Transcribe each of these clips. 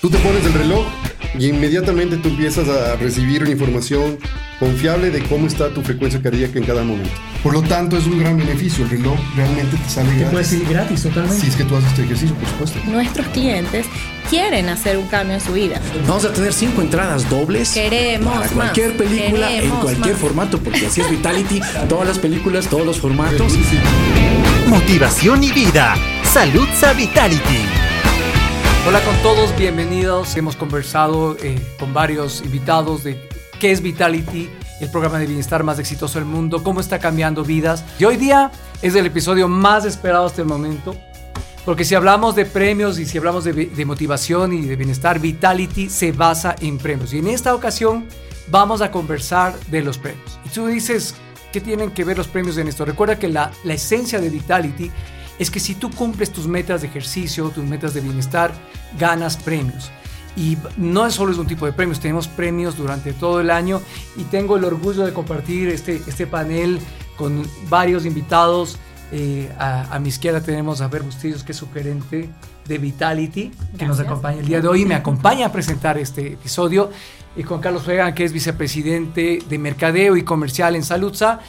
Tú te pones el reloj y inmediatamente tú empiezas a recibir una información confiable de cómo está tu frecuencia cardíaca en cada momento. Por lo tanto, es un gran beneficio. El reloj realmente te sale gratis. puede ser gratis totalmente. Si es que tú haces este ejercicio, por supuesto. Nuestros clientes quieren hacer un cambio en su vida. Vamos a tener cinco entradas dobles Queremos para más, cualquier película en queremos cualquier más. formato, porque así es Vitality, todas las películas, todos los formatos. Motivación y vida. Salud Vitality. Hola con todos, bienvenidos. Hemos conversado eh, con varios invitados de qué es Vitality, el programa de bienestar más exitoso del mundo, cómo está cambiando vidas. Y hoy día es el episodio más esperado hasta el momento, porque si hablamos de premios y si hablamos de, motivación y de bienestar, Vitality se basa en premios. Y en esta ocasión vamos a conversar de los premios. Y tú dices, ¿qué tienen que ver los premios en esto? Recuerda que la, la esencia de Vitality es que si tú cumples tus metas de ejercicio, tus metas de bienestar, ganas premios. Y no es solo es un tipo de premios, tenemos premios durante todo el año y tengo el orgullo de compartir este, este panel con varios invitados. Eh, a, a, mi izquierda tenemos a Ver Bustillos, que es su gerente de Vitality, que nos acompaña el día de hoy y me acompaña a presentar este episodio. Y con Carlos Fegan, que es vicepresidente de Mercadeo y Comercial en Saludza.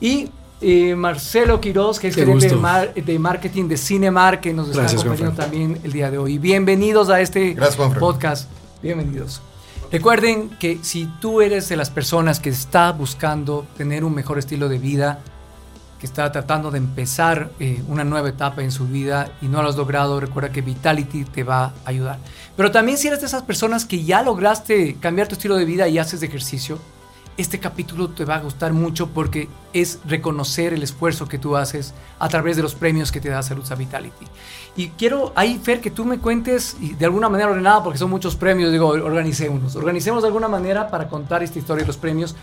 Y eh, Marcelo Quiroz, que es Qué gerente de, mar- de marketing de Cinemar, que nos está Gracias, acompañando Juanfran. también el día de hoy. Bienvenidos a este Gracias, podcast. Bienvenidos. Recuerden que si tú eres de las personas que está buscando tener un mejor estilo de vida, que está tratando de empezar eh, una nueva etapa en su vida y no lo has logrado, recuerda que Vitality te va a ayudar. Pero también si eres de esas personas que ya lograste cambiar tu estilo de vida y haces ejercicio, este capítulo te va a gustar mucho porque es reconocer el esfuerzo que tú haces a través de los premios que te da Salud Vitality. Y quiero ahí, Fer, que tú me cuentes y de alguna manera ordenada, porque son muchos premios, digo, organicémonos. Organicemos de alguna manera para contar esta historia de los premios.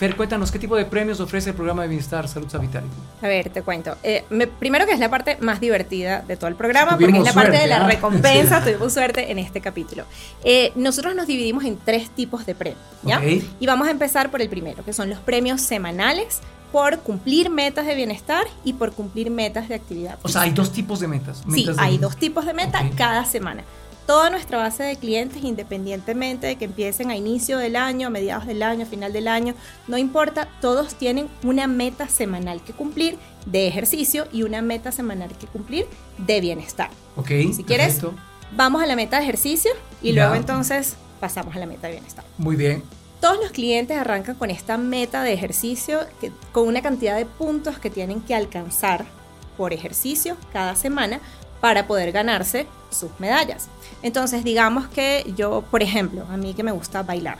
Fer, cuéntanos, ¿qué tipo de premios ofrece el programa de bienestar Salud Vitality? A ver, te cuento. Eh, me- primero que es la parte más divertida de todo el programa, Tuvimos porque es la parte suerte, de la ¿ah? recompensa, tuvimos suerte en este capítulo. Eh, nosotros nos dividimos en tres tipos de premios, ¿ya? Ok. Y vamos a empezar por el primero, que son los premios semanales por cumplir metas de bienestar y por cumplir metas de actividad. O sea, hay dos tipos de metas. Sí, metas de- hay dos tipos de meta Ok. cada semana. Toda nuestra base de clientes, independientemente de que empiecen a inicio del año, a mediados del año, a final del año, no importa, todos tienen una meta semanal que cumplir de ejercicio y una meta semanal que cumplir de bienestar. Ok, Si quieres, perfecto. vamos a la meta de ejercicio y Ya. luego entonces pasamos a la meta de bienestar. Muy bien. Todos los clientes arrancan con esta meta de ejercicio, que- con una cantidad de puntos que tienen que alcanzar por ejercicio cada semana para poder ganarse sus medallas. Entonces, digamos que yo, por ejemplo, a mí que me gusta bailar,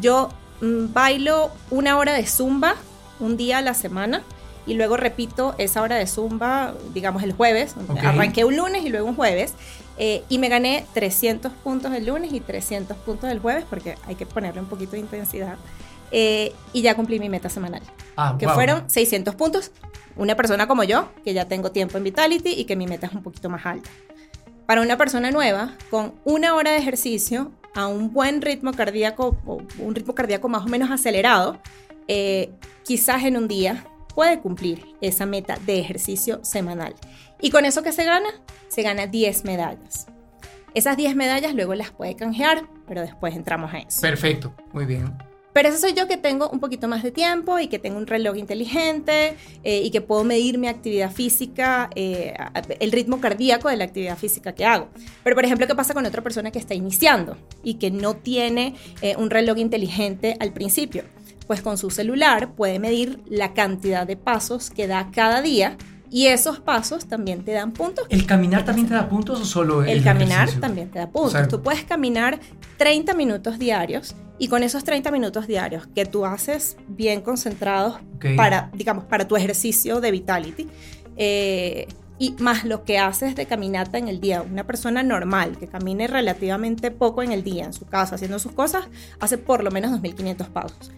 yo mm, bailo una hora de zumba un día a la semana y luego repito esa hora de zumba, digamos el jueves, Ok. arranqué un lunes y luego un jueves, eh, y me gané 300 puntos el lunes y 300 puntos el jueves, porque hay que ponerle un poquito de intensidad, eh, y ya cumplí mi meta semanal, Ah, que wow. fueron 600 puntos. Una persona como yo, que ya tengo tiempo en Vitality y que mi meta es un poquito más alta. Para una persona nueva, con una hora de ejercicio a un buen ritmo cardíaco, o un ritmo cardíaco más o menos acelerado, eh, quizás en un día puede cumplir esa meta de ejercicio semanal. ¿Y con eso que se gana? Se gana 10 medallas. Esas 10 medallas luego las puede canjear, pero después entramos a eso. Perfecto, muy bien. Pero eso soy yo que tengo un poquito más de tiempo y que tengo un reloj inteligente eh, y que puedo medir mi actividad física, eh, el ritmo cardíaco de la actividad física que hago. Pero, por ejemplo, ¿qué pasa con otra persona que está iniciando y que no tiene eh, un reloj inteligente al principio? Pues con su celular puede medir la cantidad de pasos que da cada día y esos pasos también te dan puntos. ¿El caminar también te da puntos o solo el, El caminar ejercicio? también te da puntos. O sea, tú puedes caminar 30 minutos diarios y con esos 30 minutos diarios que tú haces bien concentrados para, digamos, para tu ejercicio de vitality, eh, y más lo que haces de caminata en el día. Una persona normal que camine relativamente poco en el día en su casa haciendo sus cosas, hace por lo menos 2.500 pasos.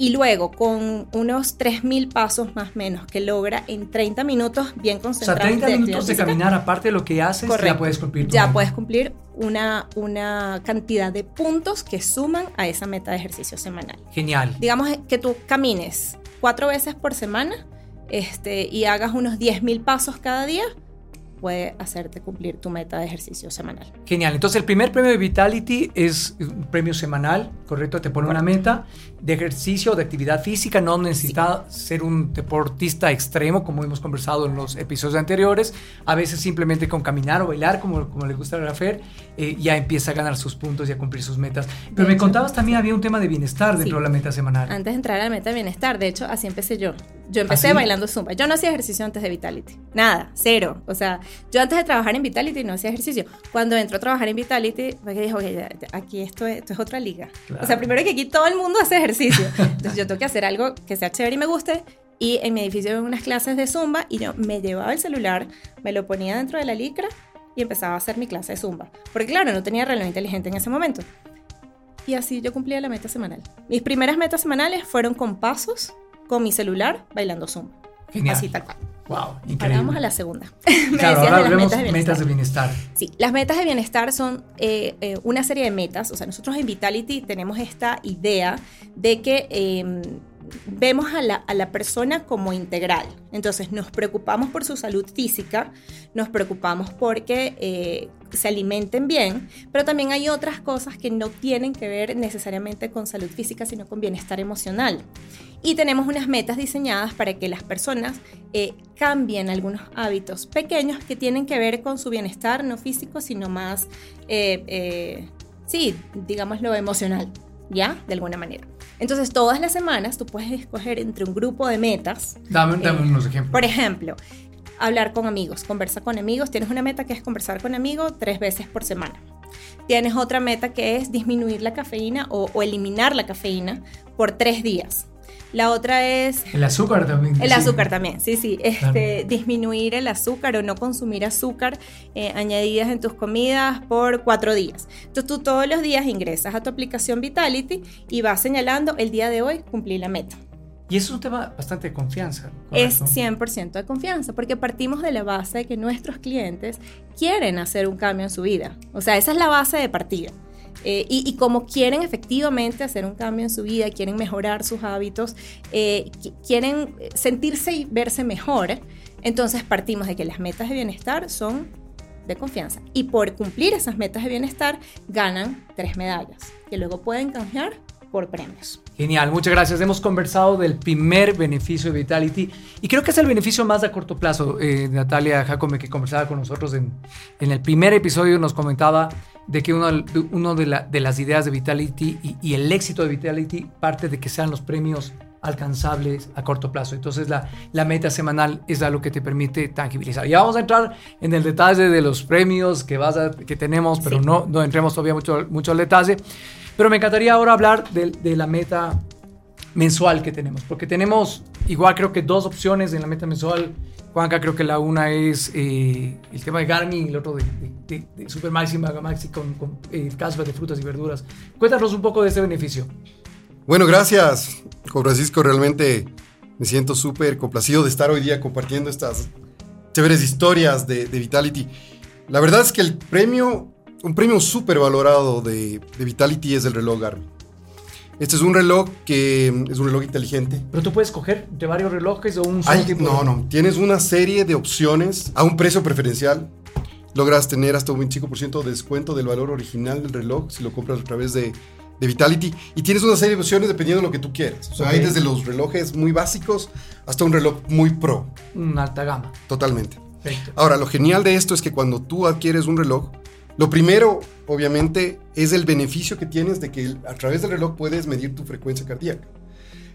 Y luego con unos 3.000 pasos más o menos que logra en 30 minutos bien O sea, concentrados. 30 de minutos de caminar, aparte de lo que haces, ya Correcto. puedes cumplir ya meta. puedes cumplir una, una cantidad de puntos que suman a esa meta de ejercicio semanal. Genial. Digamos que tú camines cuatro veces por semana este, y hagas unos 10.000 pasos cada día, puede hacerte cumplir tu meta de ejercicio semanal. Genial. Entonces, el primer premio de Vitality es un premio semanal, ¿correcto? Te pone una meta de ejercicio, de actividad física. No necesita ser un deportista extremo, como hemos conversado en los episodios anteriores. A veces simplemente con caminar o bailar, como, como le gusta a Rafael, eh, ya empieza a ganar sus puntos y a cumplir sus metas. Pero De me hecho- contabas también había un tema de bienestar dentro Sí. de la meta semanal. Antes de entrar a la meta de bienestar, de hecho, así empecé yo. Yo empecé ¿Ah, sí? bailando zumba. Yo no hacía ejercicio antes de Vitality. Nada, cero. O sea, yo antes de trabajar en Vitality no hacía ejercicio. Cuando entró a trabajar en Vitality, fue que dijo, "Ok, ya, ya, aquí esto es, esto es otra liga. Claro. O sea, primero que aquí todo el mundo hace ejercicio. Entonces yo tengo que hacer algo que sea chévere y me guste. Y en mi edificio había unas clases de zumba y yo me llevaba el celular, me lo ponía dentro de la licra y empezaba a hacer mi clase de zumba. Porque claro, no tenía reloj inteligente en ese momento. Y así yo cumplía la meta semanal. Mis primeras metas semanales fueron con pasos, con mi celular, bailando zumba. Genial. Así tal cual. Wow, Ahora increíble. vamos a la segunda. Me Claro, ahora de las metas de bienestar. metas de bienestar. Sí, las metas de bienestar son eh, eh, una serie de metas. O sea, nosotros en Vitality tenemos esta idea de que eh, vemos a la, a la persona como integral. Entonces, nos preocupamos por su salud física, nos preocupamos porque eh, se alimenten bien, pero también hay otras cosas que no tienen que ver necesariamente con salud física, sino con bienestar emocional. Y tenemos unas metas diseñadas para que las personas eh, cambien algunos hábitos pequeños que tienen que ver con su bienestar, no físico, sino más, eh, eh, sí, digámoslo emocional, ¿ya? De alguna manera. Entonces, todas las semanas tú puedes escoger entre un grupo de metas. Dame, dame Eh, unos ejemplos. Por ejemplo, hablar con amigos, conversar con amigos. Tienes una meta que es conversar con amigos tres veces por semana. Tienes otra meta que es disminuir la cafeína o, o eliminar la cafeína por tres días. La otra es el azúcar también. el sí. azúcar también, sí, sí. Este, Claro. Disminuir el azúcar o no consumir azúcar eh, añadidas en tus comidas por cuatro días. Entonces tú todos los días ingresas a tu aplicación Vitality y vas señalando el día de hoy cumplí la meta. Y eso es un tema bastante de confianza. Es ¿correcto? 100% de confianza porque partimos de la base de que nuestros clientes quieren hacer un cambio en su vida. O sea, esa es la base de partida. Eh, y, como quieren efectivamente hacer un cambio en su vida, quieren mejorar sus hábitos, eh, qui- quieren sentirse y verse mejor, entonces partimos de que las metas de bienestar son de confianza. Y por cumplir esas metas de bienestar ganan tres medallas que luego pueden canjear por premios. Genial, muchas gracias. Hemos conversado del primer beneficio de Vitality y creo que es el beneficio más a corto plazo. Eh, Natalia Jacome, que conversaba con nosotros en, en el primer episodio, nos comentaba de que de, uno de, la- de las ideas de Vitality y, y el éxito de Vitality parte de que sean los premios alcanzables a corto plazo. Entonces la, la meta semanal es algo que te permite tangibilizar. Ya vamos a entrar en el detalle de los premios que, vas a- que tenemos, pero Sí. no, no entremos todavía mucho, mucho al detalle. Pero me encantaría ahora hablar de, de la meta mensual que tenemos, porque tenemos igual creo que dos opciones en la meta mensual. Juanca, creo que la una es eh, el tema de Garmin y el otro de, de, de, de Super Maxi, Maxi con, con eh, de frutas y verduras. Cuéntanos un poco de ese beneficio. Bueno, gracias, Juan Francisco. Realmente me siento súper complacido de estar hoy día compartiendo estas chéveres historias de, de Vitality. La verdad es que el premio, un premio súper valorado de, de Vitality es el reloj Garmin. Este es un reloj que mm, es un reloj inteligente. Pero tú puedes coger de varios relojes o un solo Hay- tipo de- no, no, tienes una serie de opciones a un precio preferencial. Logras tener hasta un 25% de descuento del valor original del reloj si lo compras a través de, de Vitality. Y tienes una serie de opciones dependiendo de lo que tú quieras. O sea, hay desde los relojes muy básicos hasta un reloj muy pro, Una alta gama. totalmente. Perfecto. Ahora, lo genial de esto es que cuando tú adquieres un reloj, lo primero, obviamente, es el beneficio que tienes de que a través del reloj puedes medir tu frecuencia cardíaca.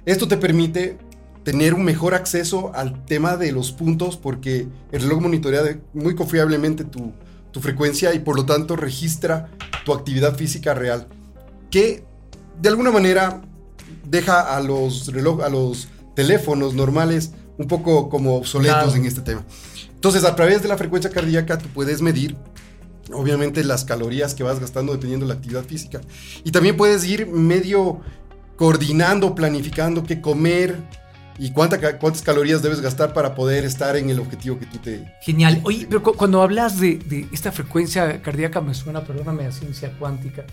Esto te permite tener un mejor acceso al tema de los puntos porque el reloj monitorea muy confiablemente tu, tu frecuencia y por lo tanto registra tu actividad física real, que de alguna manera deja a los reloj, a los teléfonos normales un poco como obsoletos Claro. en este tema. Entonces, a través de la frecuencia cardíaca tú puedes medir obviamente las calorías que vas gastando dependiendo de la actividad física. Y también puedes ir medio coordinando, planificando qué comer y cuánta cuántas calorías debes gastar para poder estar en el objetivo que tú te... Genial. Oye, pero cu- cuando hablas de, de esta frecuencia cardíaca, me suena, perdóname, a ciencia cuántica.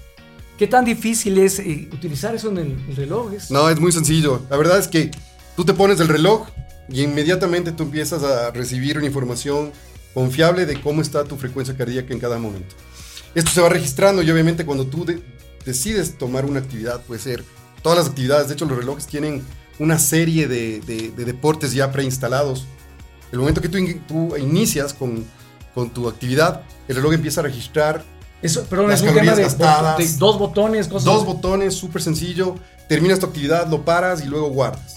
¿Qué tan difícil es eh, utilizar eso en el, el reloj? Es- No, es muy sencillo. La verdad es que tú te pones el reloj y inmediatamente tú empiezas a recibir una información confiable de cómo está tu frecuencia cardíaca en cada momento. Esto se va registrando y obviamente cuando tú de- decides tomar una actividad, puede ser todas las actividades, de hecho los relojes tienen una serie de, de- de deportes ya preinstalados. El momento que tú, in- tú inicias con, con tu actividad, el reloj empieza a registrar Eso, perdón, es un tema de, gastadas. de dos botones, cosas. Dos botones, súper sencillo. Terminas tu actividad, lo paras y luego guardas.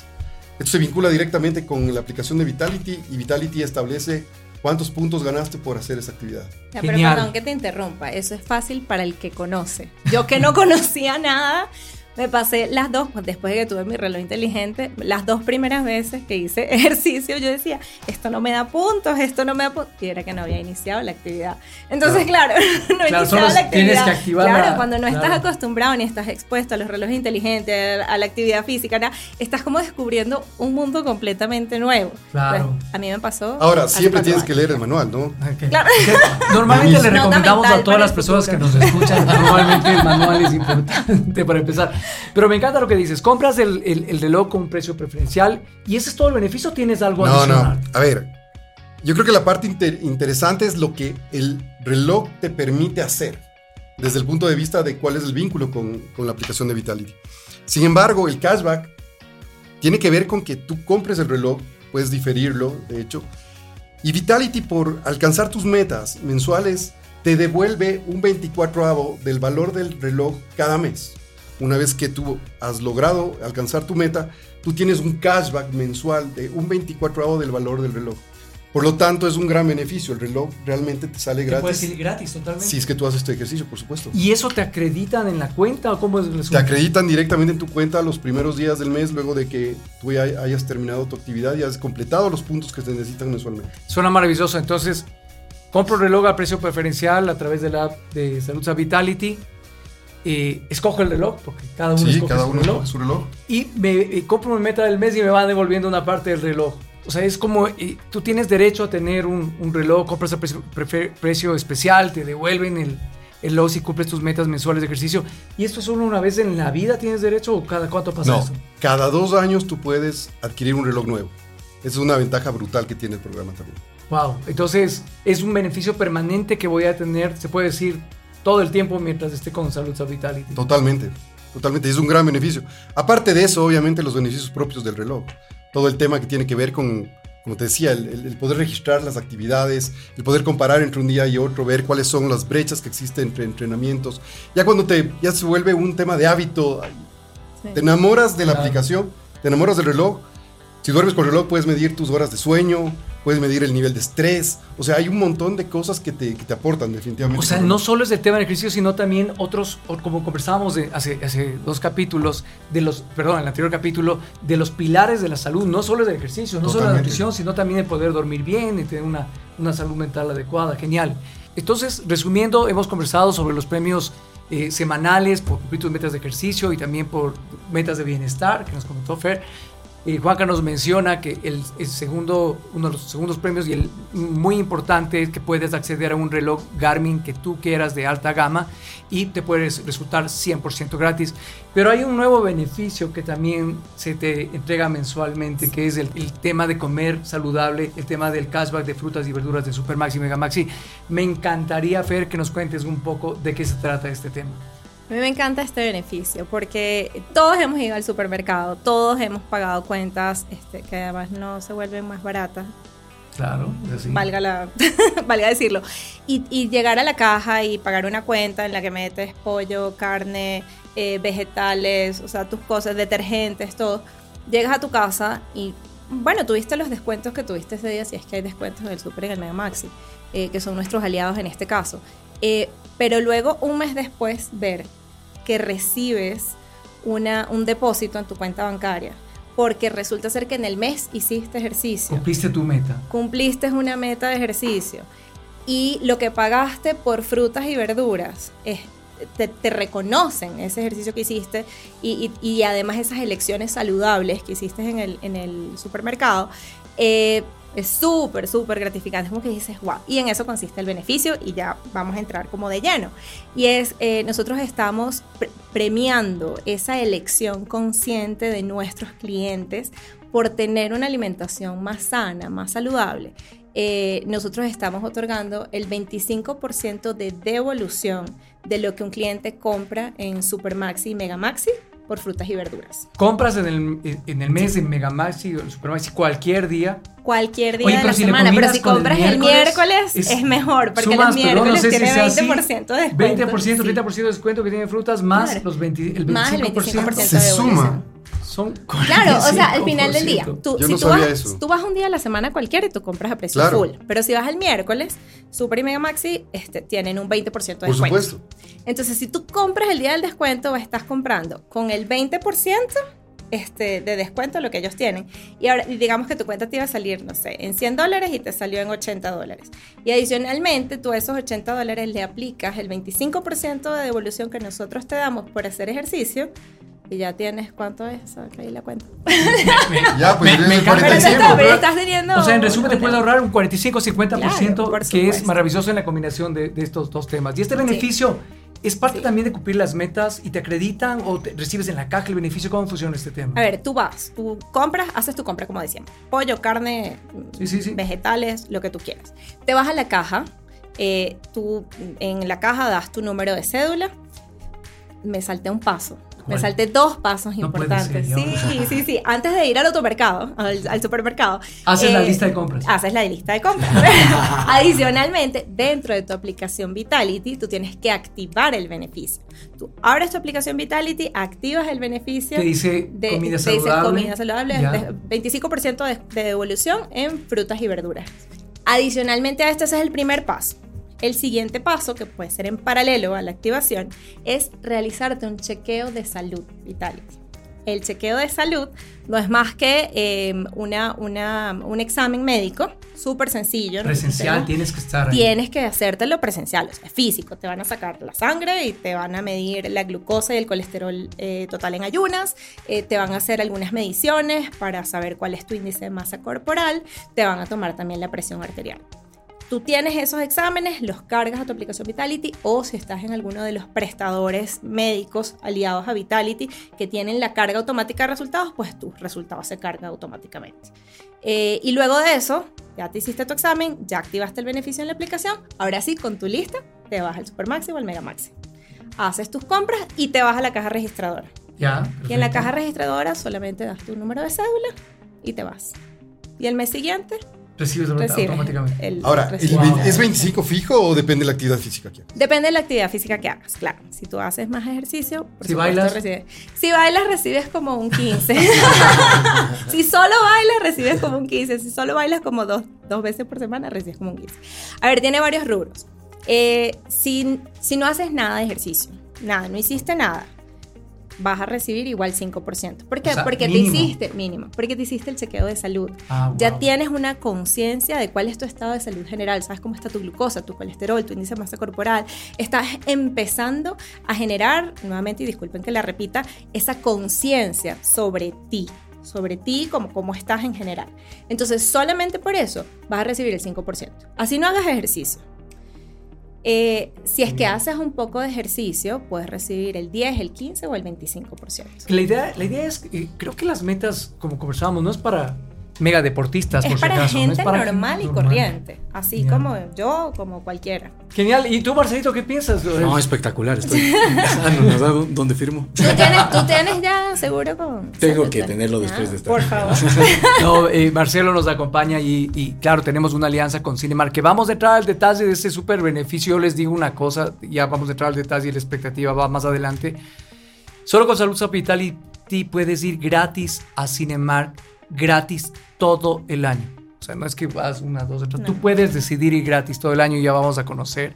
Esto se vincula directamente con la aplicación de Vitality y Vitality establece cuántos puntos ganaste por hacer esa actividad. Ya, pero Genial. perdón que te interrumpa, eso es fácil para el que conoce. Yo que no conocía nada, me pasé las dos, pues, después de que tuve mi reloj inteligente, las dos primeras veces que hice ejercicio, yo decía, esto no me da puntos, esto no me da puntos, y era que no había iniciado la actividad. Entonces, claro, no Claro, iniciaba solo la actividad. tienes que activar Claro, la- cuando no estás claro. acostumbrado ni estás expuesto a los relojes inteligentes, a la actividad física, nada, estás como descubriendo un mundo completamente nuevo. Claro. Pues, a mí me pasó. Ahora, siempre tienes que leer el manual, ¿no? Ok. Claro. Que Normalmente le recomendamos a todas las personas que nos escuchan, normalmente el manual es importante para empezar. Pero me encanta lo que dices, compras el, el- el reloj con un precio preferencial y ese es todo el beneficio, tienes algo No, adicional. no. A ver, yo creo que la parte inter- interesante es lo que el reloj te permite hacer desde el punto de vista de cuál es el vínculo con, con la aplicación de Vitality. Sin embargo, el cashback tiene que ver con que tú compres el reloj, puedes diferirlo, de hecho, y Vitality por alcanzar tus metas mensuales te devuelve un 24avo del valor del reloj cada mes. Una vez que tú has logrado alcanzar tu meta, tú tienes un cashback mensual de un 24avo del valor del reloj. Por lo tanto, es un gran beneficio. El reloj realmente te sale Te puedes ir gratis. gratis totalmente. Si es que tú haces este ejercicio, por supuesto. ¿Y eso te acreditan en la cuenta o cómo es el Te acreditan directamente en tu cuenta los primeros días del mes, luego de que tú ya hayas terminado tu actividad y has completado los puntos que se necesitan mensualmente. Suena maravilloso. Entonces, compro el reloj a precio preferencial a través de la app de Salud Vitality. Eh, escojo el reloj, porque cada uno Sí, escoge cada su uno reloj. escoge su reloj. y me eh, compro mi meta del mes y me van devolviendo una parte del reloj. O sea, es como eh, tú tienes derecho a tener un, un reloj, compras a precio, prefe- precio especial, te devuelven el, el reloj si cumples tus metas mensuales de ejercicio. ¿Y esto solo una vez en la vida tienes derecho o cada cuánto pasa No, eso? cada dos años tú puedes adquirir un reloj nuevo. Esa es una ventaja brutal que tiene el programa también. Wow. Entonces, es un beneficio permanente que voy a tener, se puede decir, todo el tiempo mientras esté con Salud Vitality. Totalmente, totalmente. Es un gran beneficio. Aparte de eso, obviamente, los beneficios propios del reloj. Todo el tema que tiene que ver con, como te decía, el, el- el poder registrar las actividades, el poder comparar entre un día y otro, ver cuáles son las brechas que existen entre entrenamientos. Ya cuando te, ya se vuelve un tema de hábito, Sí. te enamoras de la Claro. aplicación, te enamoras del reloj. Si duermes con reloj, puedes medir tus horas de sueño, puedes medir el nivel de estrés. O sea, hay un montón de cosas que te, que te aportan definitivamente. O sea, no solo es el tema del ejercicio, sino también otros, como conversábamos de hace, hace dos capítulos, de los, perdón, en el anterior capítulo, de los pilares de la salud, no solo es el ejercicio, no solo la Totalmente. nutrición, sino también el poder dormir bien y tener una, una salud mental adecuada. Genial. Entonces, resumiendo, hemos conversado sobre los premios eh, semanales por cumplir tus metas de ejercicio y también por metas de bienestar, que nos comentó Fer. Eh, Juanca nos menciona que el, segundo, uno de los segundos premios y el muy importante es que puedes acceder a un reloj Garmin que tú quieras de alta gama y te puedes resultar 100% gratis. Pero hay un nuevo beneficio que también se te entrega mensualmente, que es el, el tema de comer saludable, el tema del cashback de frutas y verduras de Supermaxi y Megamaxi. Me encantaría, Fer, que nos cuentes un poco de qué se trata este tema. A mí me encanta este beneficio porque todos hemos ido al supermercado, todos hemos pagado cuentas este, que además no se vuelven más baratas, Claro, así. valga, la, valga decirlo. Y, y llegar a la caja y pagar una cuenta en la que metes pollo, carne, eh, vegetales, o sea, tus cosas, detergentes, todo. Llegas a tu casa y, bueno, tuviste los descuentos que tuviste ese día, si es que hay descuentos del super en el Mega Maxi, eh, que son nuestros aliados en este caso. Eh, pero luego, un mes después, ver que recibes una, un depósito en tu cuenta bancaria, porque resulta ser que en el mes hiciste ejercicio Cumpliste tu meta. cumpliste una meta de ejercicio y lo que pagaste por frutas y verduras es, te, te reconocen ese ejercicio que hiciste y, y- y además esas elecciones saludables que hiciste en el, en el supermercado, eh, es súper, súper gratificante. Es como que dices, wow. Y en eso consiste el beneficio y ya vamos a entrar como de lleno. Y es, eh, nosotros estamos pre- premiando esa elección consciente de nuestros clientes por tener una alimentación más sana, más saludable. eh, nosotros estamos otorgando el 25% de devolución de lo que un cliente compra en Supermaxi y Megamaxi por frutas y verduras. Compras en el, en el mes en Megamaxi o en Supermaxi cualquier día. Cualquier día Oye, de la si semana, pero si compras el miércoles, es- es, mejor, porque Sumas, los no miércoles si tiene así. 20% de descuento. 20%, sí. 30% de descuento que tiene frutas más los 20, el 25%. Más el 25% Se suma. Son Claro, o sea, al final del día, 45%. tú, Yo si no tú, sabía vas, eso. tú vas un día a la semana cualquiera y tú compras a precio Claro. full. Pero si vas el miércoles, Super y Mega Maxi este, tienen un 20% de Por descuento. supuesto. Entonces, si tú compras el día del descuento, estás comprando con el 20% este, de descuento lo que ellos tienen. Y ahora, digamos que tu cuenta te iba a salir, no sé, en 100 dólares y te salió en 80 dólares. Y adicionalmente, tú a esos 80 dólares le aplicas el 25% de devolución que nosotros te damos por hacer ejercicio. Y ya tienes, ¿cuánto es? Ahí la cuenta. Ya, pues Me- me el encanta Pero, ese 45. está- pero estás teniendo... O sea, en resumen te puedes ahorrar un 45-50%, Claro, por que es maravilloso en la combinación de, de estos dos temas. Y este beneficio es parte Sí. también de cumplir las metas y te acreditan o te recibes en la caja el beneficio. ¿Cómo funciona este tema? A ver, tú vas, tú compras, haces tu compra, como decíamos. Pollo, carne, Sí, sí, sí. vegetales, lo que tú quieras. Te vas a la caja, eh, tú en la caja das tu número de cédula. Me salté un paso. Me salté dos pasos No importantes. ser, sí, sí, sí. Antes de ir al automercado, al, al supermercado. Haces la eh, lista de compras. Haces la lista de compras. Adicionalmente, dentro de tu aplicación Vitality, tú tienes que activar el beneficio. Tú abres tu aplicación Vitality, activas el beneficio. Que dice de- comida te dice saludable. comida saludable, de- 25% de, de devolución en frutas y verduras. Adicionalmente a esto, ese es el primer paso. El siguiente paso, que puede ser en paralelo a la activación, es realizarte un chequeo de salud Vitality. El chequeo de salud no es más que eh, una, una- un examen médico súper sencillo. Presencial, tienes que estar ahí. Tienes que hacértelo presencial, o sea, físico. Te van a sacar la sangre y te van a medir la glucosa y el colesterol eh, total en ayunas. eh, te van a hacer algunas mediciones para saber cuál es tu índice de masa corporal. Te van a tomar también la presión arterial. Tú tienes esos exámenes, los cargas a tu aplicación Vitality o si estás en alguno de los prestadores médicos aliados a Vitality que tienen la carga automática de resultados, pues tus resultados se cargan automáticamente. Eh, y luego de eso, ya te hiciste tu examen, ya activaste el beneficio en la aplicación, ahora sí, con tu lista, te vas al Supermaxi o al Megamaxi. Haces tus compras y te vas a la caja registradora. Ya. Y en la perfecto. caja registradora solamente das tu número de cédula y te vas. Y el mes siguiente Recibes recibes automáticamente. el Ahora, ¿el. Wow. ¿es 25 fijo o depende de la actividad física que hagas? Depende de la actividad física que hagas, claro. Si tú haces más ejercicio, por Si supuesto, bailas. recibes- Si bailas, recibes como un 15. si solo bailas, recibes como un 15. Si solo bailas como dos, dos veces por semana, recibes como un 15. A ver, tiene varios rubros. Eh, si, si no haces nada de ejercicio, nada, no hiciste nada, vas a recibir igual 5%. ¿Por qué? O sea, porque mínimo. te hiciste, mínimo, porque te hiciste el chequeo de salud. Ah, Ya tienes una conciencia de cuál es tu estado de salud general, sabes cómo está tu glucosa, tu colesterol, tu índice de masa corporal. Estás empezando a generar, nuevamente, y disculpen que la repita, esa conciencia sobre ti, sobre ti, como cómo estás en general. Entonces, solamente por eso vas a recibir el 5%. Así no hagas ejercicio. Eh, si es que haces un poco de ejercicio, puedes recibir el 10, el 15 o el 25%. La idea, la idea es, eh, creo que las metas, como conversábamos, no es para mega deportistas, Es por si para no gente es para normal y normal. corriente, así como yo, como cualquiera. Genial. ¿Y tú, Marcelito, qué piensas? No, espectacular, estoy empezando, ¿no sabes dónde firmo? ¿Tú tienes, tú tienes ya seguro con... Tengo que tenerlo después de esta. Por favor. No, eh, Marcelo nos acompaña y, y, claro, tenemos una alianza con Cinemark que vamos a entrar al detalle de ese súper beneficio. Yo les digo una cosa, ya vamos a entrar al detalle y la expectativa va más adelante. Solo con Salud Vitality puedes ir gratis a Cinemark, gratis todo el año. O sea, no es que vas una, dos, tres. Tú No. puedes decidir ir gratis todo el año y ya vamos a conocer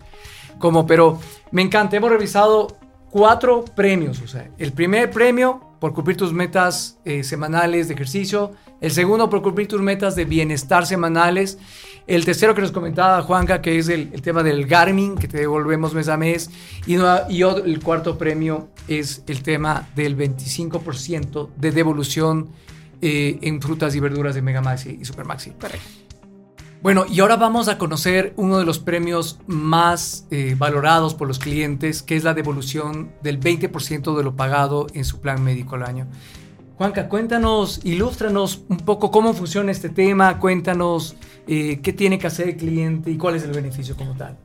cómo. Pero me encanta, hemos revisado cuatro premios. O sea, el primer premio por cumplir tus metas eh, semanales de ejercicio. El segundo por cumplir tus metas de bienestar semanales. El tercero que nos comentaba Juanca, que es el, el tema del Garmin, que te devolvemos mes a mes. Y, no- y otro- el cuarto premio es el tema del 25% de devolución eh, en frutas y verduras de Megamaxi y Supermaxi. Correcto. Bueno, y ahora vamos a conocer uno de los premios más eh, valorados por los clientes, que es la devolución del 20% de lo pagado en su plan médico al año. Juanca, cuéntanos, ilústranos un poco cómo funciona este tema, cuéntanos eh, qué tiene que hacer el cliente y cuál es el beneficio como tal.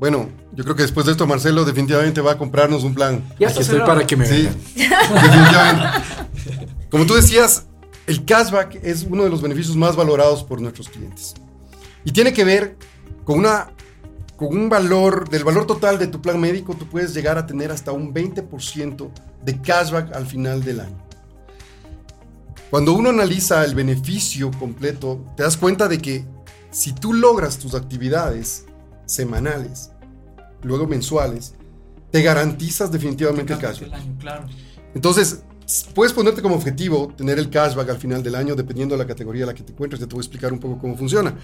Bueno, yo creo que después de esto Marcelo definitivamente va a comprarnos un plan. Ya estoy para que me Sí, definitivamente. Como tú decías, el cashback es uno de los beneficios más valorados por nuestros clientes. Y tiene que ver con una con un valor, del valor total de tu plan médico, tú puedes llegar a tener hasta un 20% de cashback al final del año. Cuando uno analiza el beneficio completo, te das cuenta de que si tú logras tus actividades semanales, luego mensuales, te garantizas definitivamente el cashback. Año, claro. Entonces, puedes ponerte como objetivo tener el cashback al final del año, dependiendo de la categoría en la que te encuentres. Ya te voy a explicar un poco cómo funciona.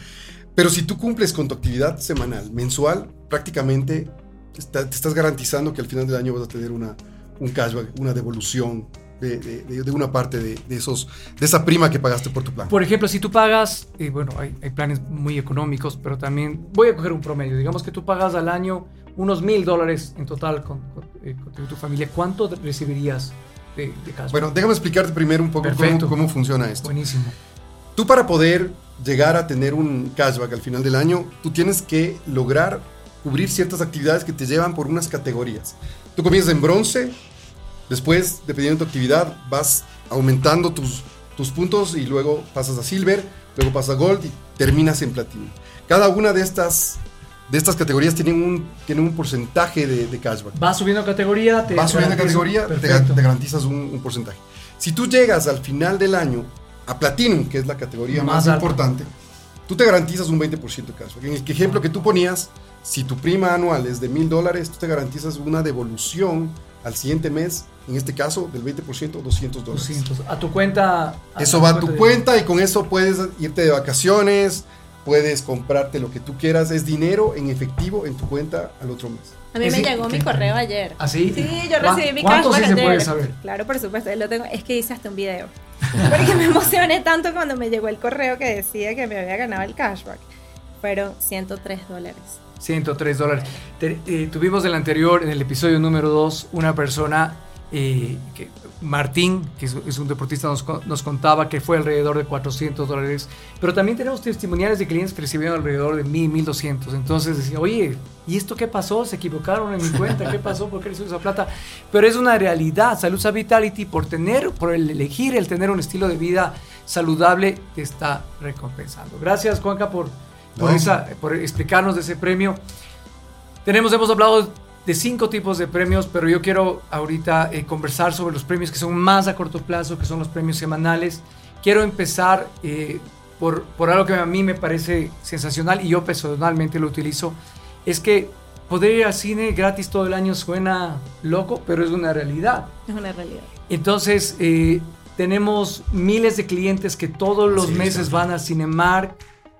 Pero si tú cumples con tu actividad semanal, mensual, prácticamente te estás garantizando que al final del año vas a tener una, un cashback, una devolución de, de- una parte de, de esos, de esa prima que pagaste por tu plan. Por ejemplo, si tú pagas, eh, bueno, hay, planes muy económicos, pero también voy a coger un promedio. Digamos que tú pagas al año unos mil dólares en total con, eh, con tu familia. ¿Cuánto recibirías de, de cashback? Bueno, déjame explicarte primero un poco cómo funciona esto. buenísimo. Tú para poder llegar a tener un cashback al final del año, tú tienes que lograr cubrir ciertas actividades que te llevan por unas categorías. Tú comienzas en bronce, después, dependiendo de tu actividad, vas aumentando tus, tus puntos y luego pasas a silver, luego pasas a gold y terminas en platino. Cada una de estas, de estas categorías tienen un, tienen un porcentaje de, de cashback. Vas subiendo categoría, te Vas subiendo categoría, te, garantizas un, un porcentaje. Si tú llegas al final del año a Platinum, que es la categoría Más importante, tú te garantizas un 20% de cashback. En el ejemplo que tú ponías, si tu prima anual es de mil dólares, tú te garantizas una devolución al siguiente mes, en este caso del 20%, 200 dólares. 200. A tu cuenta. Eso va a tu de- cuenta y con eso puedes irte de vacaciones, puedes comprarte lo que tú quieras, es dinero en efectivo en tu cuenta al otro mes. A mí me llegó mi correo ayer. ¿Ah, sí? Sí, yo ¿Cuán- recibí mi cuánto sí cashback se puede ayer. saber? Claro, por supuesto, ahí lo tengo. Es que hice hasta un video. Porque me emocioné tanto cuando me llegó el correo que decía que me había ganado el cashback. Fueron 103 dólares. 103 dólares. Eh, tuvimos en el anterior, en el episodio número 2, una persona, eh, que, Martín, que es, un deportista, nos, nos contaba que fue alrededor de 400 dólares. Pero también tenemos testimoniales de clientes que recibieron alrededor de 1000, 1200. Entonces decía, oye, ¿y esto qué pasó? ¿Se equivocaron en mi cuenta? ¿Qué pasó? ¿Por qué recibió esa plata? Pero es una realidad. Salud Vitality, por tener, por el elegir el tener un estilo de vida saludable, te está recompensando. Gracias, Juanca, por, por, No. esa, por explicarnos de ese premio. Tenemos, hemos hablado de cinco tipos de premios, pero yo quiero ahorita eh, conversar sobre los premios que son más a corto plazo, que son los premios semanales. Quiero empezar eh, por, por algo que a mí me parece sensacional y yo personalmente lo utilizo. Es que poder ir al cine gratis todo el año suena loco, pero es una realidad. Es una realidad. Entonces, eh, tenemos miles de clientes que todos los Sí, meses sí. van a Cinemark.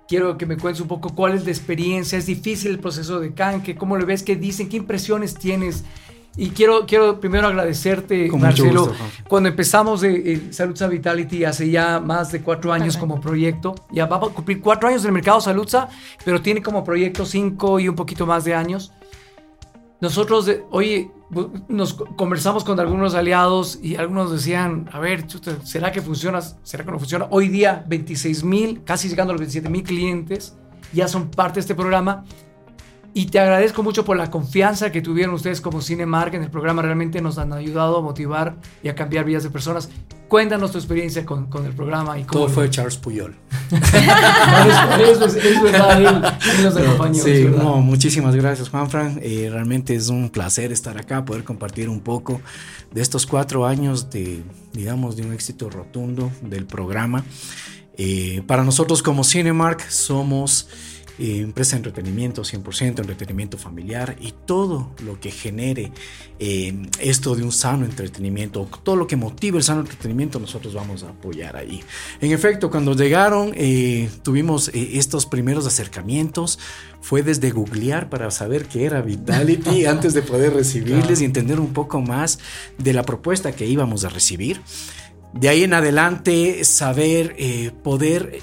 Quiero que me cuentes un poco cuál es la experiencia. Es difícil el proceso de canque. ¿Cómo lo ves? ¿Qué dicen? ¿Qué impresiones tienes? Y quiero, quiero primero agradecerte, Con mucho Marcelo. gusto. Cuando empezamos de, eh, Saludza Vitality hace ya más de cuatro años Perfecto. como proyecto, ya va a cumplir cuatro años en el mercado Saludza, pero tiene como proyecto cinco y un poquito más de años. Nosotros, de- oye, nos co- conversamos con algunos aliados y algunos decían, a ver, ¿será que funciona? ¿Será que no funciona? Hoy día, 26 mil, casi llegando a los 27 mil clientes, ya son parte de este programa. Y te agradezco mucho por la confianza que tuvieron ustedes como Cinemark en el programa. Realmente nos han ayudado a motivar y a cambiar vidas de personas. Cuéntanos tu experiencia con, con el programa y cómo Todo fue Charles Puyol. Eso, eso es, es verdad, él, él nos acompañó. Sí, es verdad. no, muchísimas gracias, Juanfran. Eh, realmente es un placer estar acá, poder compartir un poco de estos cuatro años de, digamos, de un éxito rotundo del programa. Eh, para nosotros como Cinemark somos eh, empresa de entretenimiento, 100% entretenimiento familiar y todo lo que genere eh, esto de un sano entretenimiento, todo lo que motive el sano entretenimiento, nosotros vamos a apoyar ahí. En efecto, cuando llegaron, eh, tuvimos eh, estos primeros acercamientos, fue desde googlear para saber qué era Vitality antes de poder recibirles Claro. y entender un poco más de la propuesta que íbamos a recibir. De ahí en adelante, saber eh, poder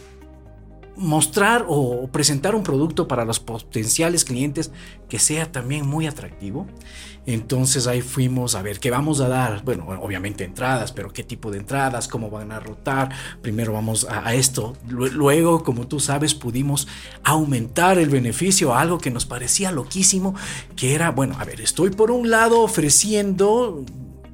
mostrar o presentar un producto para los potenciales clientes que sea también muy atractivo. Entonces ahí fuimos a ver qué vamos a dar. Bueno, obviamente entradas, pero qué tipo de entradas, cómo van a rotar. Primero vamos a, esto. Luego, como tú sabes, pudimos aumentar el beneficio a algo que nos parecía loquísimo, que era, bueno, a ver, estoy por un lado ofreciendo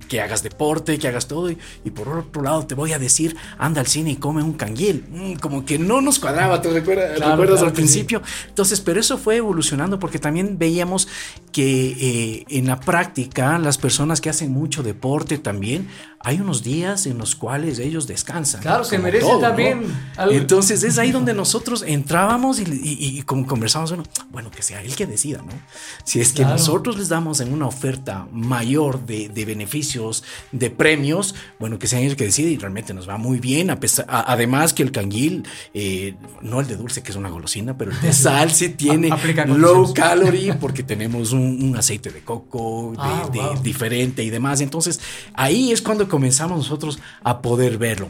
que hagas deporte, que hagas todo, y, por otro lado te voy a decir, anda al cine y come un canguil. Mm, como que no nos cuadraba, ¿te recuerdas, al principio? Entonces, pero eso fue evolucionando porque también veíamos que eh, en la práctica las personas que hacen mucho deporte también hay unos días en los cuales ellos descansan. Claro, se merece también. Entonces es ahí donde nosotros entrábamos y, como conversamos, bueno, bueno, que sea él que decida, ¿no? Si es que nosotros les damos en una oferta mayor de, beneficios, de premios, bueno, que sean ellos que deciden y realmente nos va muy bien. A pesar, además que el canguil, eh, no el de dulce, que es una golosina, pero el de sal sí tiene low calorie porque tenemos un, aceite de coco ah, diferente y demás. Entonces ahí es cuando comenzamos nosotros a poder verlo.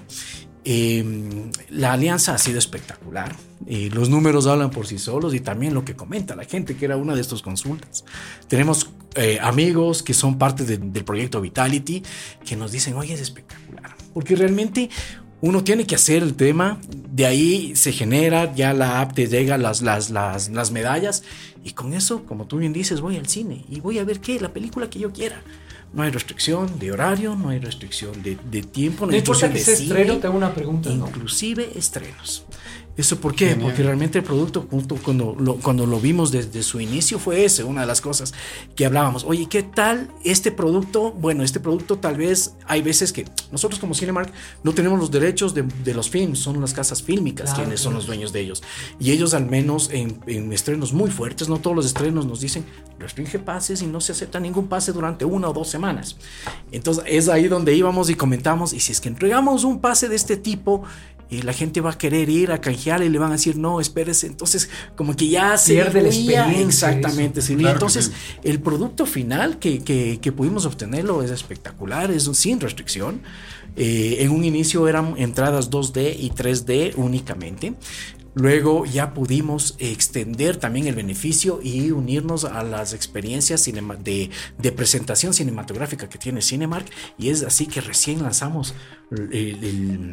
Em, la alianza ha sido espectacular. y los números hablan por sí solos y también lo que comenta la gente, que era una de estas consultas. Tenemos eh, amigos que son parte del proyecto Vitality que nos dicen, oye, es espectacular. Porque realmente uno tiene que hacer el tema, de ahí se genera, ya la app te llega las, las, las, las medallas y con eso, como tú bien dices, voy al cine y voy a ver qué, la película que yo quiera. No hay restricción de horario, no hay restricción de, tiempo, no hay restricción de estreno, tengo una pregunta. Inclusive estrenos. ¿Eso por qué? Porque realmente el producto, cuando lo, cuando lo vimos desde su inicio, fue ese, una de las cosas que hablábamos. Oye, ¿qué tal este producto? Bueno, este producto tal vez hay veces que nosotros como Cinemark no tenemos los derechos de, los films, son las casas fílmicas quienes son los dueños de ellos. Y ellos al menos en, en, estrenos muy fuertes, no todos los estrenos nos dicen, restringe pases y no se acepta ningún pase durante una o dos semanas. Entonces es ahí donde íbamos y comentamos, y si es que entregamos un pase de este tipo, y la gente va a querer ir a canjear y le van a decir, no, espérese. Entonces, como que ya se pierde la experiencia. Exactamente. Entonces, el producto final que, que, pudimos obtenerlo es espectacular, es sin restricción. Eh, en un inicio eran entradas 2D y 3D únicamente. Luego ya pudimos extender también el beneficio y unirnos a las experiencias de, de, presentación cinematográfica que tiene Cinemark. Y es así que recién lanzamos el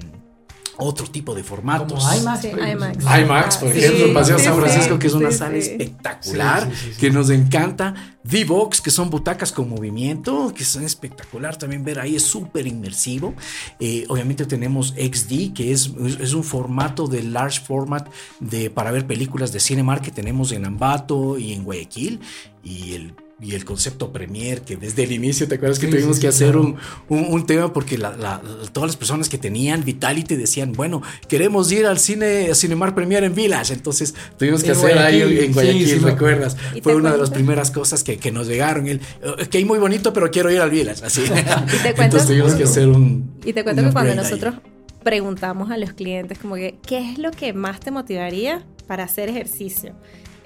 otro tipo de formatos. Como IMAX, IMAX. IMAX, por ejemplo, Paseo San Francisco, que es una sala espectacular, que nos encanta. V-Box, que son butacas con movimiento, que son espectacular también ver ahí, es súper inmersivo. Eh, obviamente tenemos XD, que es, es, un formato de large format de, para ver películas de Cinemark que tenemos en Ambato y en Guayaquil. Y el y el concepto Premier, que desde el inicio, ¿te acuerdas que tuvimos que hacer un, un, tema? Porque todas las personas que tenían Vitality decían, bueno, queremos ir al cine, a Cinemar Premier en Village, entonces tuvimos que hacer ahí en Guayaquil, ¿recuerdas? Fue una de las primeras cosas que, que nos llegaron, el, que hay muy bonito, pero quiero ir al Village, así. ¿Y te entonces tuvimos que hacer un... Y te cuento que cuando nosotros preguntamos a los clientes como que, ¿qué es lo que más te motivaría para hacer ejercicio?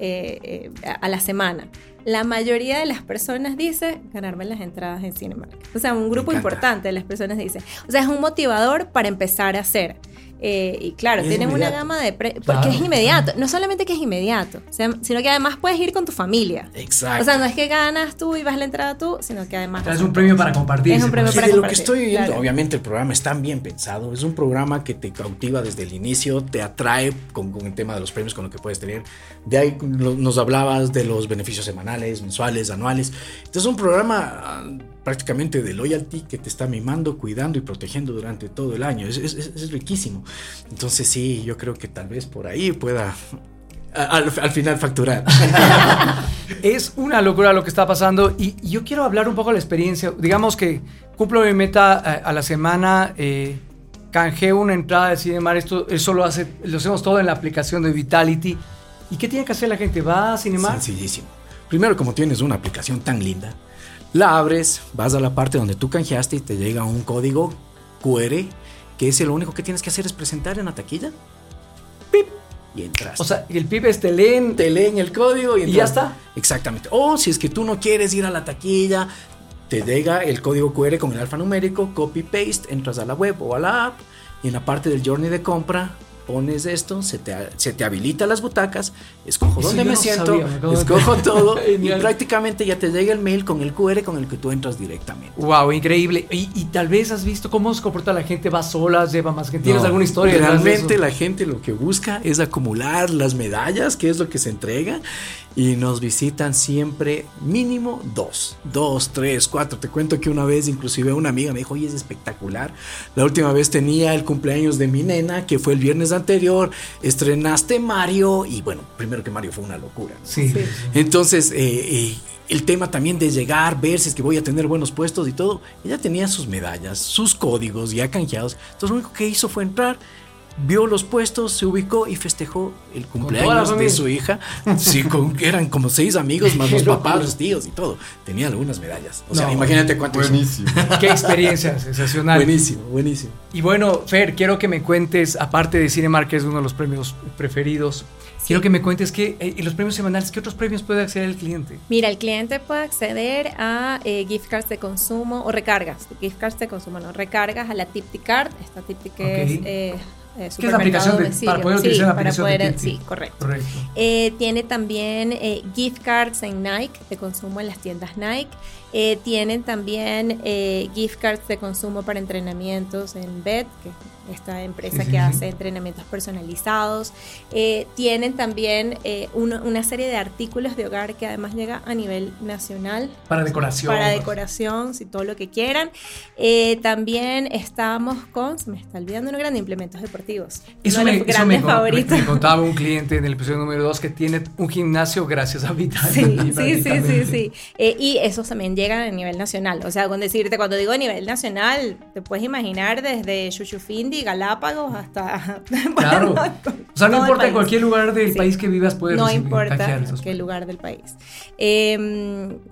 Eh, eh, a la semana. La mayoría de las personas dice ganarme las entradas en Cinemark. O sea, un grupo importante de las personas dice. O sea, es un motivador para empezar a hacer. Eh, y claro, tienen una gama de... porque es inmediato. No solamente que es inmediato, sino que además puedes ir con tu familia. Exacto. O sea, no es que ganas tú y vas a la entrada tú, sino que además... es un premio para compartir. Es un premio para de lo que estoy viendo, obviamente el programa está bien pensado. Es un programa que te cautiva desde el inicio, te atrae con, el tema de los premios, con lo que puedes tener. De ahí nos hablabas de los beneficios semanales, mensuales, anuales. Entonces es un programa prácticamente de loyalty que te está mimando, cuidando y protegiendo durante todo el año. Es, riquísimo. Entonces sí, yo creo que tal vez por ahí pueda al, final facturar. es una locura lo que está pasando y yo quiero hablar un poco de la experiencia. Digamos que cumplo mi meta eh, a, la semana, eh, canjeo una entrada de Cinemar, esto, eso lo, hace, lo hacemos todo en la aplicación de Vitality. ¿Y qué tiene que hacer la gente? ¿Va a Cinemar? Sencillísimo. Primero, como tienes una aplicación tan linda, la abres, vas a la parte donde tú canjeaste y te llega un código QR, que es lo único que tienes que hacer es presentar en la taquilla. ¡Pip! Y entras. O sea, el pip es te leen. Te leen el código y, y ya está. Exactamente. O si es que tú no quieres ir a la taquilla, te llega el código QR con el alfanumérico, copy paste, entras a la web o a la app y en la parte del journey de compra pones esto, se te, se te habilita las butacas, escojo dónde me no siento, sabía, de escojo enterar. todo y prácticamente ya te llega el mail con el QR con el que tú entras directamente. Wow, increíble. Y, y tal vez has visto cómo se comporta la gente, va sola, lleva más gente. ¿Tienes No, alguna historia? de Realmente la gente lo que busca es acumular las medallas, que es lo que se entrega, y nos visitan siempre mínimo dos, dos, tres, cuatro. Te cuento que una vez inclusive una amiga me dijo, oye, es espectacular. La última vez tenía el cumpleaños de mi nena, que fue el viernes anterior, estrenaste Mario, y bueno, primero que Mario fue una locura. ¿no? Sí. Entonces, eh, eh, el tema también de llegar, ver si es que voy a tener buenos puestos y todo, ella tenía sus medallas, sus códigos ya canjeados. Entonces, lo único que hizo fue entrar, vio los puestos, se ubicó y festejó el cumpleaños de su hija. Sí, con, eran como seis amigos, más los papás, los tíos y todo. Tenía algunas medallas. O sea, No, imagínate cuánto hizo. Buenísimo. Qué experiencia sensacional. Buenísimo, buenísimo. Y bueno, Fer, quiero que me cuentes, aparte de Cinemark, que es uno de los premios preferidos, quiero que me cuentes que eh, en los premios semanales, ¿qué otros premios puede acceder el cliente? Mira, el cliente puede acceder a eh, gift cards de consumo o recargas. Gift cards de consumo, no, recargas a la Tipti Card. Esta Tipti que es, eh, eh, es la aplicación de- para poder Sí, utilizar la para aplicación de poder- Tipti. Sí, correcto. Correcto. Eh, tiene también eh, gift cards en Nike de consumo en las tiendas Nike. Eh, tienen también eh, gift cards de consumo para entrenamientos en BED, que es esta empresa que hace entrenamientos personalizados. Eh, tienen también eh, una, una serie de artículos de hogar que además llega a nivel nacional. Para decoración. Para decoración, si todo lo que quieran. Eh, también estamos con, se me está olvidando uno grande, implementos deportivos. Eso uno me, de los eso me, favoritos. me contaba un cliente en el episodio número 2 que tiene un gimnasio gracias a Vital. Sí, sí, sí, sí, sí. Eh, y esos también llegan a nivel nacional. O sea, con decirte, cuando digo a nivel nacional, te puedes imaginar desde Chuchufindi, Galápagos hasta... Claro. bueno, O sea, no importa en cualquier lugar del Sí. país que vivas, puedes No recibir- importa qué premios. lugar del país. Eh,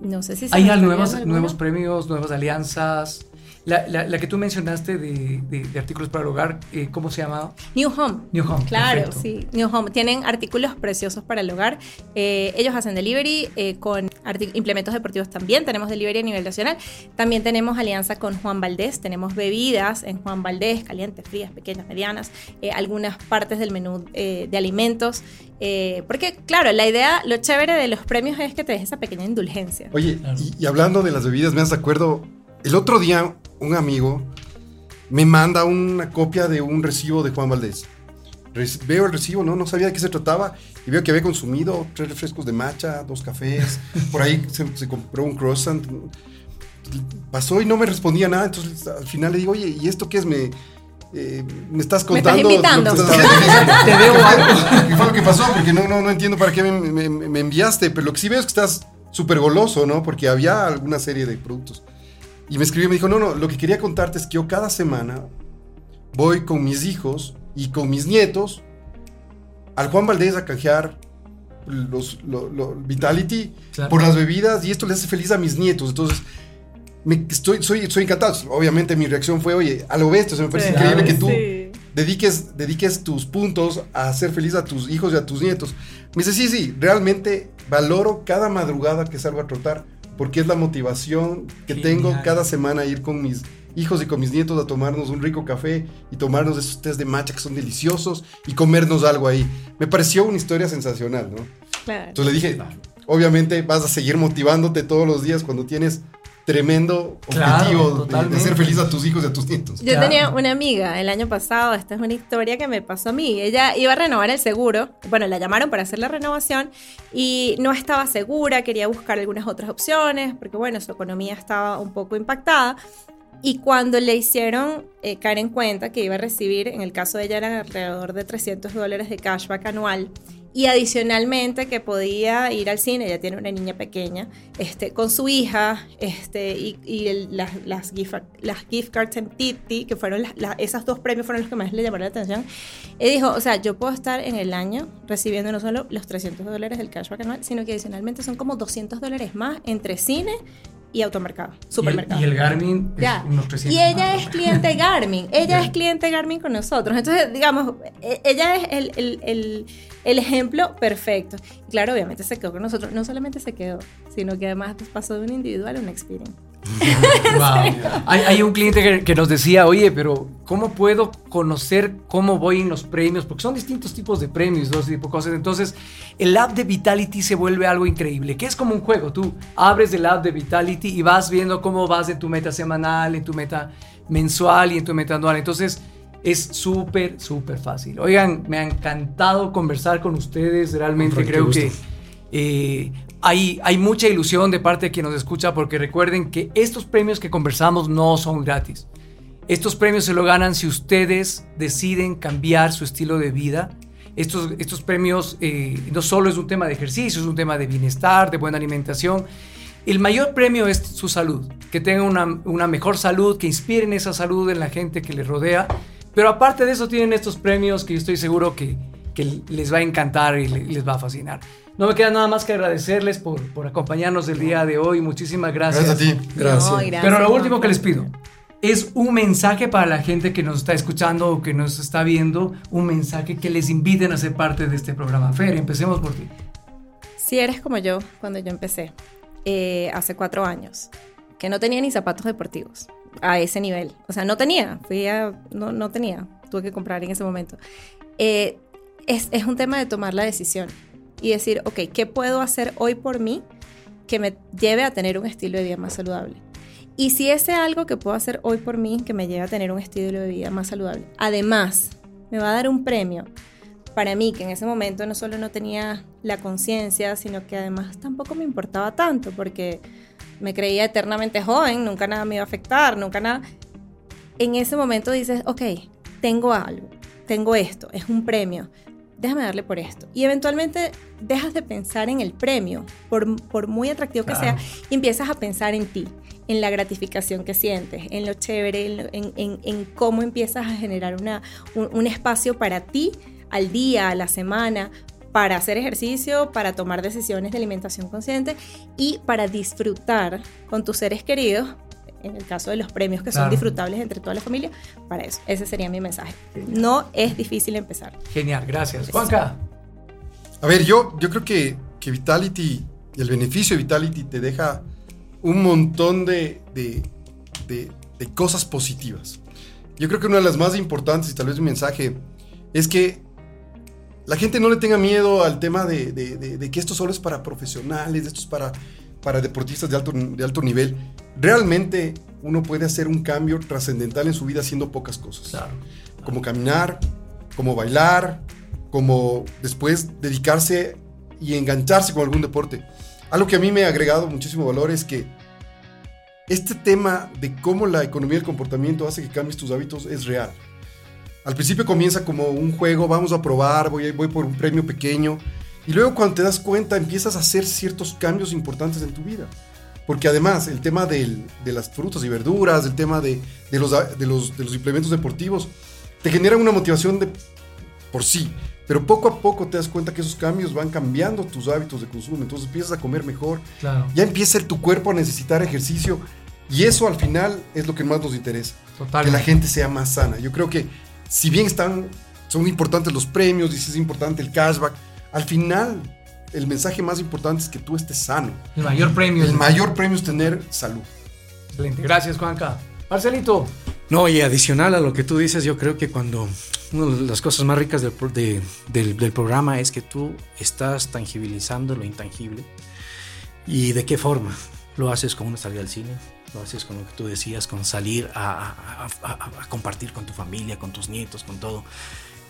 no sé si se Hay está nuevos, premios, nuevas alianzas. La, la- la que tú mencionaste de, de- de artículos para el hogar, eh, ¿cómo se llama? New Home. New Home. Claro, perfecto. sí. New Home. Tienen artículos preciosos para el hogar. Eh, ellos hacen delivery eh, con implementos deportivos también. Tenemos delivery a nivel nacional. También tenemos alianza con Juan Valdés. Tenemos bebidas en Juan Valdés, calientes, frías, pequeñas, medianas. eh, algunas partes del menú eh, de alimentos. Eh, porque, claro, la idea, lo chévere de los premios es que te des esa pequeña indulgencia. Oye, y hablando de las bebidas, me hace acuerdo, el otro día un amigo me manda una copia de un recibo de Juan Valdés. Veo el recibo, ¿no? No sabía de qué se trataba y veo que había consumido tres refrescos de matcha, dos cafés, por ahí se, se compró un croissant. Pasó y no me respondía nada, entonces al final le digo, oye, ¿y esto qué es? Me, eh, me estás Me estás contando lo que invitando. estás- Te debo algo. ¿Qué fue lo que pasó? Porque no, no, no entiendo para qué me, me- me enviaste, pero lo que sí veo es que estás súper goloso, ¿no? Porque había alguna serie de productos. Y me escribió y me dijo, no, no, lo que quería contarte es que yo cada semana voy con mis hijos y con mis nietos al Juan Valdés a canjear los, lo- lo- Vitality Claro. por las bebidas y esto les hace feliz a mis nietos. Entonces, me, estoy, soy, soy encantado. Obviamente mi reacción fue, oye, a lo bestia, o sea, me parece Sí. increíble que tú Sí. dediques, dediques tus puntos a hacer feliz a tus hijos y a tus nietos. Me dice, sí, sí, realmente valoro cada madrugada que salgo a trotar porque es la motivación que Genial. tengo cada semana a ir con mis hijos y con mis nietos a tomarnos un rico café y tomarnos esos tés de matcha que son deliciosos y comernos algo ahí. Me pareció una historia sensacional, ¿no? Claro. Entonces le dije, obviamente vas a seguir motivándote todos los días cuando tienes tremendo Claro, objetivo de- de, totalmente. ser feliz a tus hijos y a tus nietos. Yo Claro. tenía una amiga el año pasado, esta es una historia que me pasó a mí. Ella iba a renovar el seguro, bueno, la llamaron para hacer la renovación y no estaba segura, quería buscar algunas otras opciones, porque bueno, su economía estaba un poco impactada. Y cuando le hicieron eh, caer en cuenta que iba a recibir, en el caso de ella eran alrededor de 300 dólares de cashback anual, y adicionalmente que podía ir al cine, ella tiene una niña pequeña, este, con su hija, este, y, y el- las, las, gift, las gift cards en Titi, que fueron las, las- esos dos premios fueron los que más le llamaron la atención. Ella dijo, o sea, yo puedo estar en el año recibiendo no solo los 300 dólares del cashback anual, sino que adicionalmente son como 200 dólares más entre cine y automercado, supermercado. Y el, y el Garmin es Ya. unos 300. Y ella más. es cliente Garmin. Ella Ya. es cliente Garmin con nosotros. Entonces, digamos, e- ella es el, el- el- el ejemplo perfecto. Y claro, obviamente se quedó con nosotros. No solamente se quedó, sino que además pasó de un individual a un experience. Wow. Hay, hay un cliente que, que nos decía, oye, pero ¿cómo puedo conocer cómo voy en los premios? Porque son distintos tipos de premios, dos tipos de cosas. Entonces, el app de Vitality se vuelve algo increíble, que es como un juego. Tú abres el app de Vitality y vas viendo cómo vas en tu meta semanal, en tu meta mensual y en tu meta anual. Entonces, es súper, súper fácil. Oigan, me ha encantado conversar con ustedes. Realmente creo que eh, hay, hay mucha ilusión de parte de quien nos escucha porque recuerden que estos premios que conversamos no son gratis. Estos premios se lo ganan si ustedes deciden cambiar su estilo de vida. Estos, estos premios eh, no solo es un tema de ejercicio, es un tema de bienestar, de buena alimentación. El mayor premio es su salud, que tengan una, una mejor salud, que inspiren esa salud en la gente que les rodea. Pero aparte de eso tienen estos premios que yo estoy seguro que, que les va a encantar y les va a fascinar. No me queda nada más que agradecerles por, por acompañarnos el día de hoy. Muchísimas gracias. Gracias a ti. Gracias. No, gracias, Pero lo último que les pido es un mensaje para la gente que nos está escuchando o que nos está viendo, un mensaje que les inviten a ser parte de este programa. Fer, empecemos por ti. Si eres como yo, cuando yo empecé, eh, hace cuatro años, que no tenía ni zapatos deportivos a ese nivel. O sea, no tenía, fui a- no, no tenía, tuve que comprar en ese momento. Eh, es, es un tema de tomar la decisión y decir, ok, ¿qué puedo hacer hoy por mí que me lleve a tener un estilo de vida más saludable? Y si ese algo que puedo hacer hoy por mí que me lleve a tener un estilo de vida más saludable, además me va a dar un premio para mí, que en ese momento no solo no tenía la conciencia, sino que además tampoco me importaba tanto, porque me creía eternamente joven, nunca nada me iba a afectar, nunca nada. En ese momento dices, ok, tengo algo, tengo esto, es un premio, déjame darle por esto. Y eventualmente dejas de pensar en el premio, por, por muy atractivo que sea, y empiezas a pensar en ti, en la gratificación que sientes, en lo chévere, en, lo- en- en- en cómo empiezas a generar una, un, un espacio para ti al día, a la semana, para hacer ejercicio, para tomar decisiones de alimentación consciente y para disfrutar con tus seres queridos, en el caso de los premios que Claro. son disfrutables entre toda la familia, para eso. Ese sería mi mensaje. No es difícil empezar. Genial, gracias. Juanca, A ver, yo, yo creo que, que Vitality, el beneficio de Vitality te deja un montón de, de, de- de cosas positivas. Yo creo que una de las más importantes, y tal vez un mensaje, es que la gente no le tenga miedo al tema de, de- de- de que esto solo es para profesionales, esto es para, para deportistas de alto, de alto nivel. Realmente uno puede hacer un cambio trascendental en su vida haciendo pocas cosas claro. como caminar, como bailar, como después dedicarse y engancharse con algún deporte. Algo que a mí me ha agregado muchísimo valor es que este tema de cómo la economía del comportamiento hace que cambies tus hábitos es real. Al principio comienza como un juego, vamos a probar, voy, voy por un premio pequeño, y luego cuando te das cuenta empiezas a hacer ciertos cambios importantes en tu vida. Porque además el tema del- de las frutas y verduras, el tema de, de los, de, los, de los implementos deportivos, te genera una motivación de por sí. Pero poco a poco te das cuenta que esos cambios van cambiando tus hábitos de consumo. Entonces empiezas a comer mejor, Claro, ya empieza tu cuerpo a necesitar ejercicio. Y eso al final es lo que más nos interesa. Que la gente sea más sana. Yo creo que si bien están, son importantes los premios, dices es importante el cashback, al final el mensaje más importante es que tú estés sano. El mayor premio. El mayor premio es tener salud. Excelente, gracias Juanca. Marcelito, No, y adicional a lo que tú dices, yo creo que cuando una de las cosas más ricas del, del- programa es que tú estás tangibilizando lo intangible. ¿Y de qué forma? Lo haces con una salida al cine, lo haces con lo que tú decías, con salir a compartir con tu familia, con tus nietos, con todo.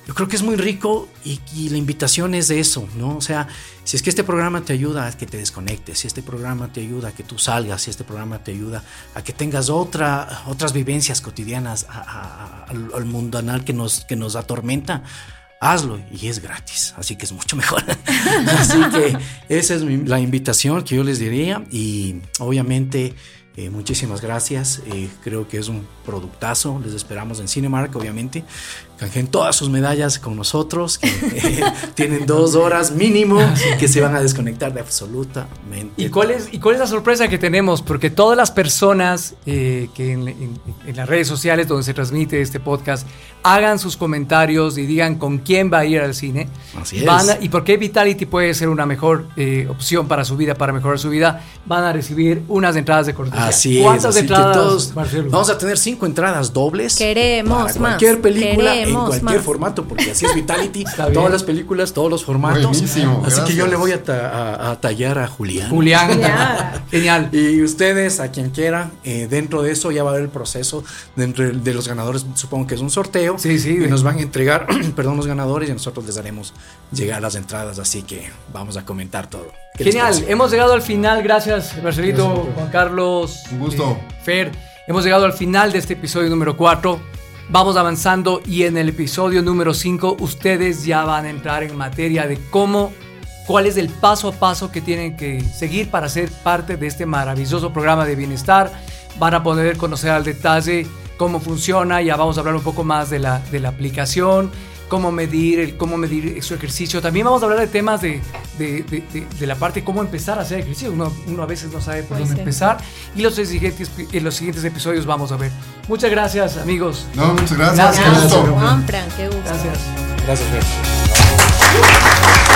Yo creo que es muy rico y, y la invitación es de eso, ¿no? O sea, si es que este programa te ayuda a que te desconectes, si este programa te ayuda a que tú salgas, si este programa te ayuda a que tengas otra, otras vivencias cotidianas a- a- a- al, al mundanal que nos, que nos atormenta, hazlo y es gratis, así que es mucho mejor. así que esa es mi- la invitación que yo les diría y obviamente eh, muchísimas gracias. Eh, creo que es un productazo. Les esperamos en Cinemark, obviamente. Canjeen todas sus medallas con nosotros, que eh, tienen dos horas mínimo, que se van a desconectar de absolutamente. ¿Y cuál, es, ¿Y cuál es la sorpresa que tenemos? Porque todas las personas eh, que en, en- en las redes sociales donde se transmite este podcast hagan sus comentarios y digan con quién va a ir al cine. Así es. Van a- y por qué Vitality puede ser una mejor eh, opción para su vida, para mejorar su vida, van a recibir unas entradas de cortesía. Así es. ¿Cuántas así que entradas, todos- Marcelo? vamos a tener cinco entradas dobles. Queremos para más, cualquier película, en cualquier más. formato, porque así es Vitality. Todas las películas, todos los formatos. Buenísimo, así que yo le voy a, ta- a- a tallar a Julián. Julián. Genial. Y ustedes, a quien quiera, eh, dentro de eso ya va a haber el proceso. Dentro de- de los ganadores, supongo que es un sorteo. Sí, sí. Y nos van a entregar, perdón, los ganadores y nosotros les daremos llegar las entradas. Así que vamos a comentar todo. ¿Qué les Genial, hemos llegado al final, gracias Marcelito, Juan Carlos, Un gusto. eh, Fer, hemos llegado al final de este episodio número 4, vamos avanzando y en el episodio número 5 ustedes ya van a entrar en materia de cómo, cuál es el paso a paso que tienen que seguir para ser parte de este maravilloso programa de bienestar, van a poder conocer al detalle cómo funciona, ya vamos a hablar un poco más de la, de la aplicación, cómo medir, el, cómo medir su ejercicio. También vamos a hablar de temas de, de, de- de- de la parte de cómo empezar a hacer ejercicio. Uno, uno a veces no sabe por Pues dónde sí. empezar. Y los siguientes, en los siguientes episodios vamos a ver. Muchas gracias, amigos. No, muchas gracias. Gracias. qué gusto. Gracias, Juan Fran, qué gusto. Gracias. Gracias, Fer.